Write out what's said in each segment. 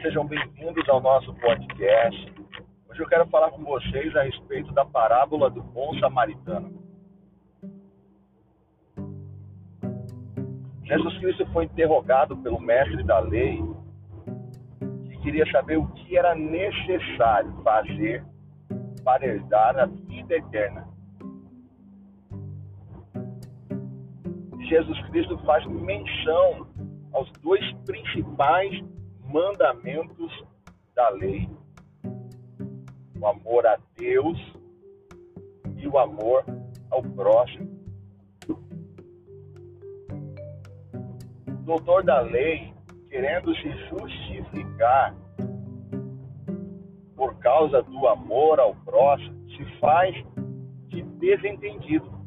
Sejam bem-vindos ao nosso podcast. Hoje eu quero falar com vocês a respeito da parábola do bom samaritano. Jesus Cristo foi interrogado pelo mestre da lei, que queria saber o que era necessário fazer para herdar a vida eterna. Jesus Cristo faz menção aos dois principais mandamentos da lei: o amor a Deus e o amor ao próximo. O doutor da lei, querendo se justificar por causa do amor ao próximo, se faz de desentendido.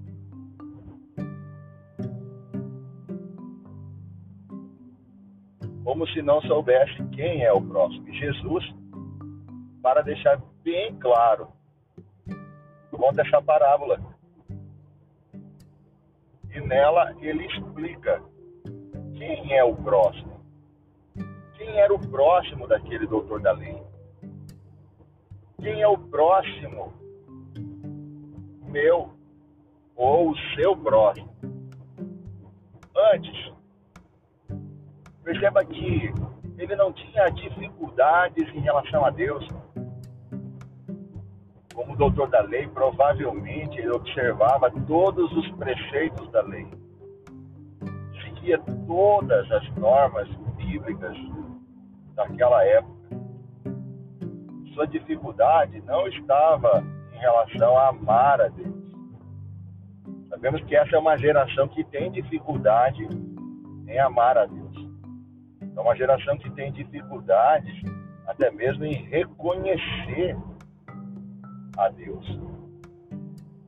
Como se não soubesse quem é o próximo. Jesus, para deixar bem claro, conta essa parábola. E nela ele explica quem é o próximo. Quem era o próximo daquele doutor da lei? Quem é o próximo meu ou o seu próximo? Antes, Perceba que ele não tinha dificuldades em relação a Deus. Como doutor da lei, provavelmente ele observava todos os preceitos da lei. Seguia todas as normas bíblicas daquela época. Sua dificuldade não estava em relação a amar a Deus. Sabemos que essa é uma geração que tem dificuldade em amar a Deus. É uma geração que tem dificuldades até mesmo em reconhecer a Deus.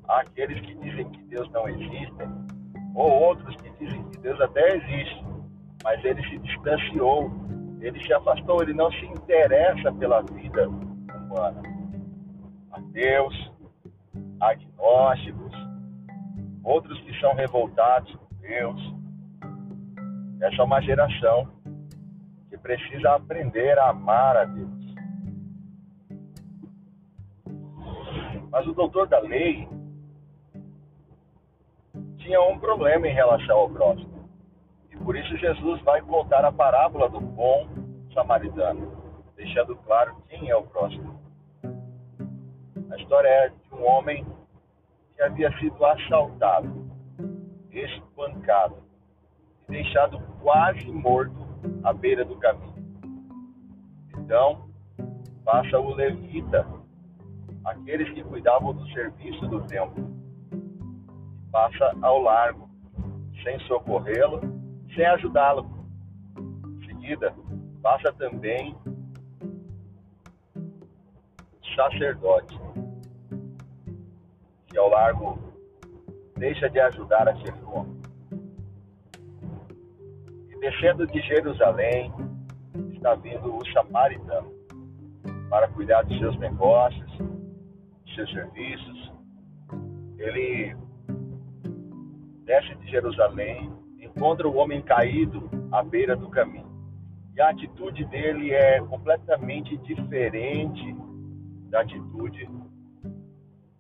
Há aqueles que dizem que Deus não existe, ou outros que dizem que Deus até existe, mas ele se distanciou, ele se afastou, ele não se interessa pela vida humana. Ateus, agnósticos, outros que são revoltados por Deus. Essa é uma geração precisa aprender a amar a Deus. Mas o doutor da lei tinha um problema em relação ao próximo. E por isso Jesus vai contar a parábola do bom samaritano, deixando claro quem é o próximo. A história é de um homem que havia sido assaltado, espancado e deixado quase morto à beira do caminho. Então, passa o levita, aqueles que cuidavam do serviço do templo, passa ao largo, sem socorrê-lo, sem ajudá-lo. Em seguida, passa também o sacerdote, que ao largo deixa de ajudar aquele homem descendo de Jerusalém, está vindo o samaritano para cuidar dos seus negócios, dos seus serviços. Ele desce de Jerusalém, encontra o homem caído à beira do caminho. E a atitude dele é completamente diferente da atitude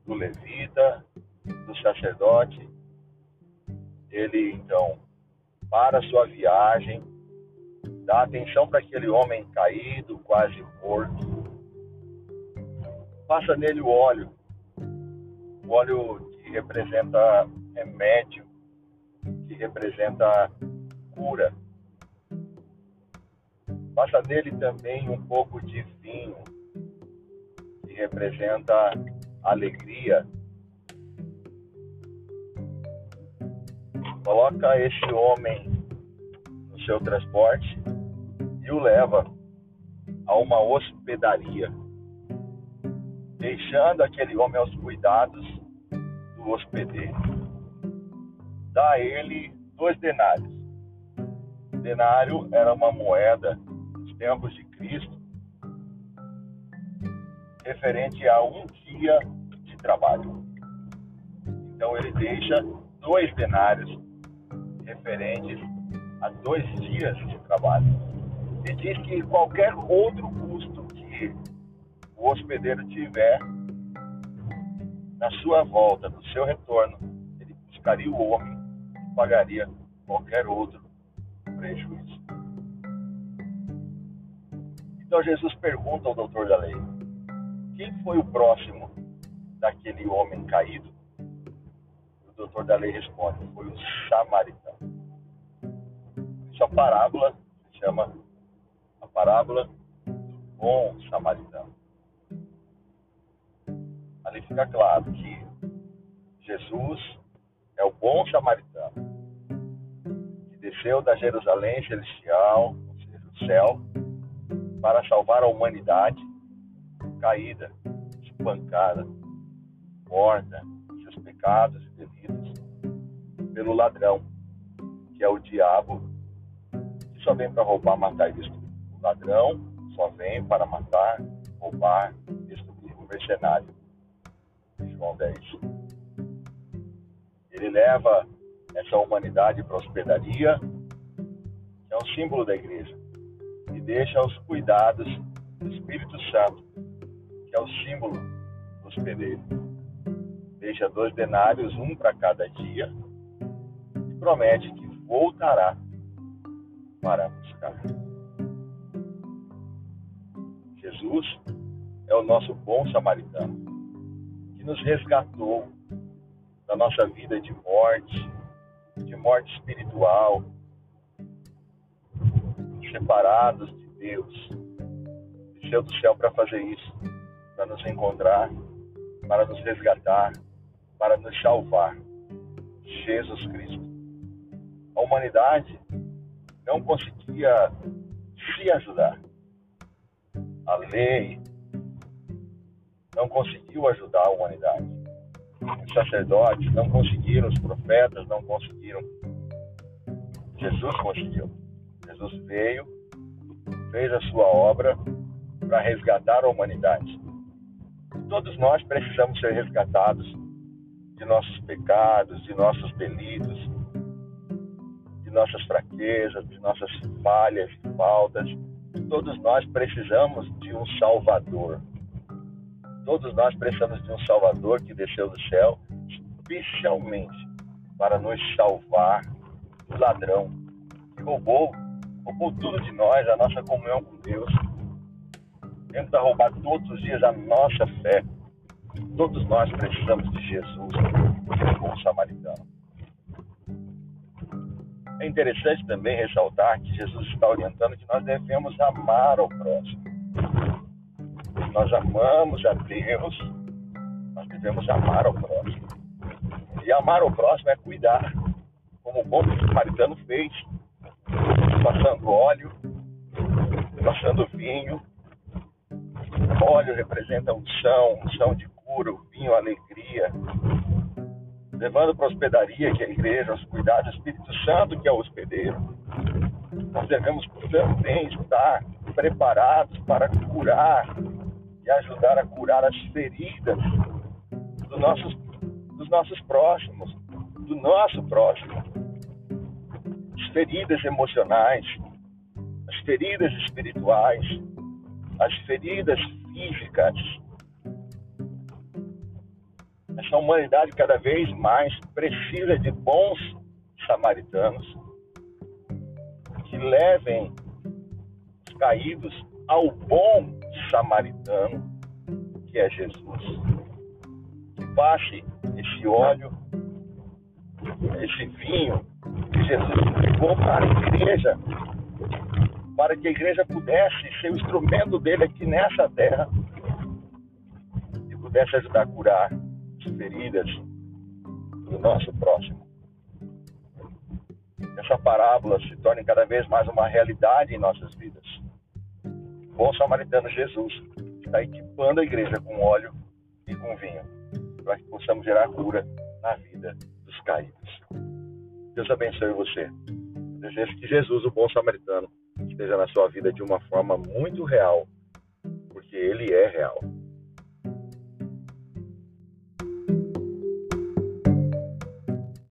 do levita, do sacerdote. Ele então para sua viagem, dá atenção para aquele homem caído, quase morto. Passa nele o óleo, o óleo que representa remédio, que representa cura. Passa nele também um pouco de vinho, que representa alegria, coloca esse homem no seu transporte e o leva a uma hospedaria, deixando aquele homem aos cuidados do hospedeiro. Dá a ele dois denários. O denário era uma moeda dos tempos de Cristo, referente a um dia de trabalho. Então ele deixa dois denários referentes a dois dias de trabalho. E diz que qualquer outro custo que o hospedeiro tiver na sua volta, no seu retorno, ele buscaria o homem e pagaria qualquer outro prejuízo. Então Jesus pergunta ao doutor da lei: quem foi o próximo daquele homem caído? Doutor da lei responde: foi o samaritano. Isso a parábola se chama a parábola do bom samaritano. Ali fica claro que Jesus é o bom samaritano que desceu da Jerusalém celestial, ou seja, do céu, para salvar a humanidade caída, espancada, morta, seus pecados pelo ladrão, que é o diabo, que só vem para roubar, matar e destruir. O ladrão só vem para matar, roubar, destruir. O mercenário, João 10. Ele leva essa humanidade para a hospedaria, que é um símbolo da igreja e deixa os cuidados do Espírito Santo, que é o símbolo do hospedeiro. Deixa dois denários, um para cada dia, promete que voltará para buscar. Jesus é o nosso bom samaritano, que nos resgatou da nossa vida de morte, de morte espiritual, separados de Deus. Desceu do céu para fazer isso, para nos encontrar, para nos resgatar, para nos salvar. Jesus Cristo. Humanidade não conseguia se ajudar. A lei não conseguiu ajudar a humanidade. Os sacerdotes não conseguiram, os profetas não conseguiram. Jesus conseguiu. Jesus veio, fez a sua obra para resgatar a humanidade. Todos nós precisamos ser resgatados de nossos pecados, de nossos delitos, de nossas fraquezas, de nossas falhas faltas. Todos nós precisamos de um Salvador. Todos nós precisamos de um Salvador que desceu do céu, especialmente para nos salvar do ladrão que roubou roubou tudo de nós, a nossa comunhão com Deus. Tenta roubar todos os dias a nossa fé. Todos nós precisamos de Jesus, como samaritano. É interessante também ressaltar que Jesus está orientando que nós devemos amar ao próximo. Nós amamos a Deus, nós devemos amar ao próximo. E amar ao próximo é cuidar, como o bom samaritano fez passando óleo, passando vinho. O óleo representa unção, unção de cura, o vinho, alegria. Levando para a hospedaria, que é a igreja, os cuidados do Espírito Santo, que é o hospedeiro. Nós devemos também estar preparados para curar e ajudar a curar as feridas do nossos, dos nossos próximos, do nosso próximo feridas emocionais, as feridas espirituais, as feridas físicas. Essa humanidade cada vez mais precisa de bons samaritanos que levem os caídos ao bom samaritano, que é Jesus. Que passe esse óleo, esse vinho que Jesus entregou para a igreja, para que a igreja pudesse ser o instrumento dele aqui nessa terra e pudesse ajudar a curar as feridas do nosso próximo. Essa parábola se torne cada vez mais uma realidade em nossas vidas. O bom samaritano Jesus está equipando a igreja com óleo e com vinho, para que possamos gerar cura na vida dos caídos. Deus abençoe você. desejo que Jesus, o bom samaritano, esteja na sua vida de uma forma muito real, porque ele é real.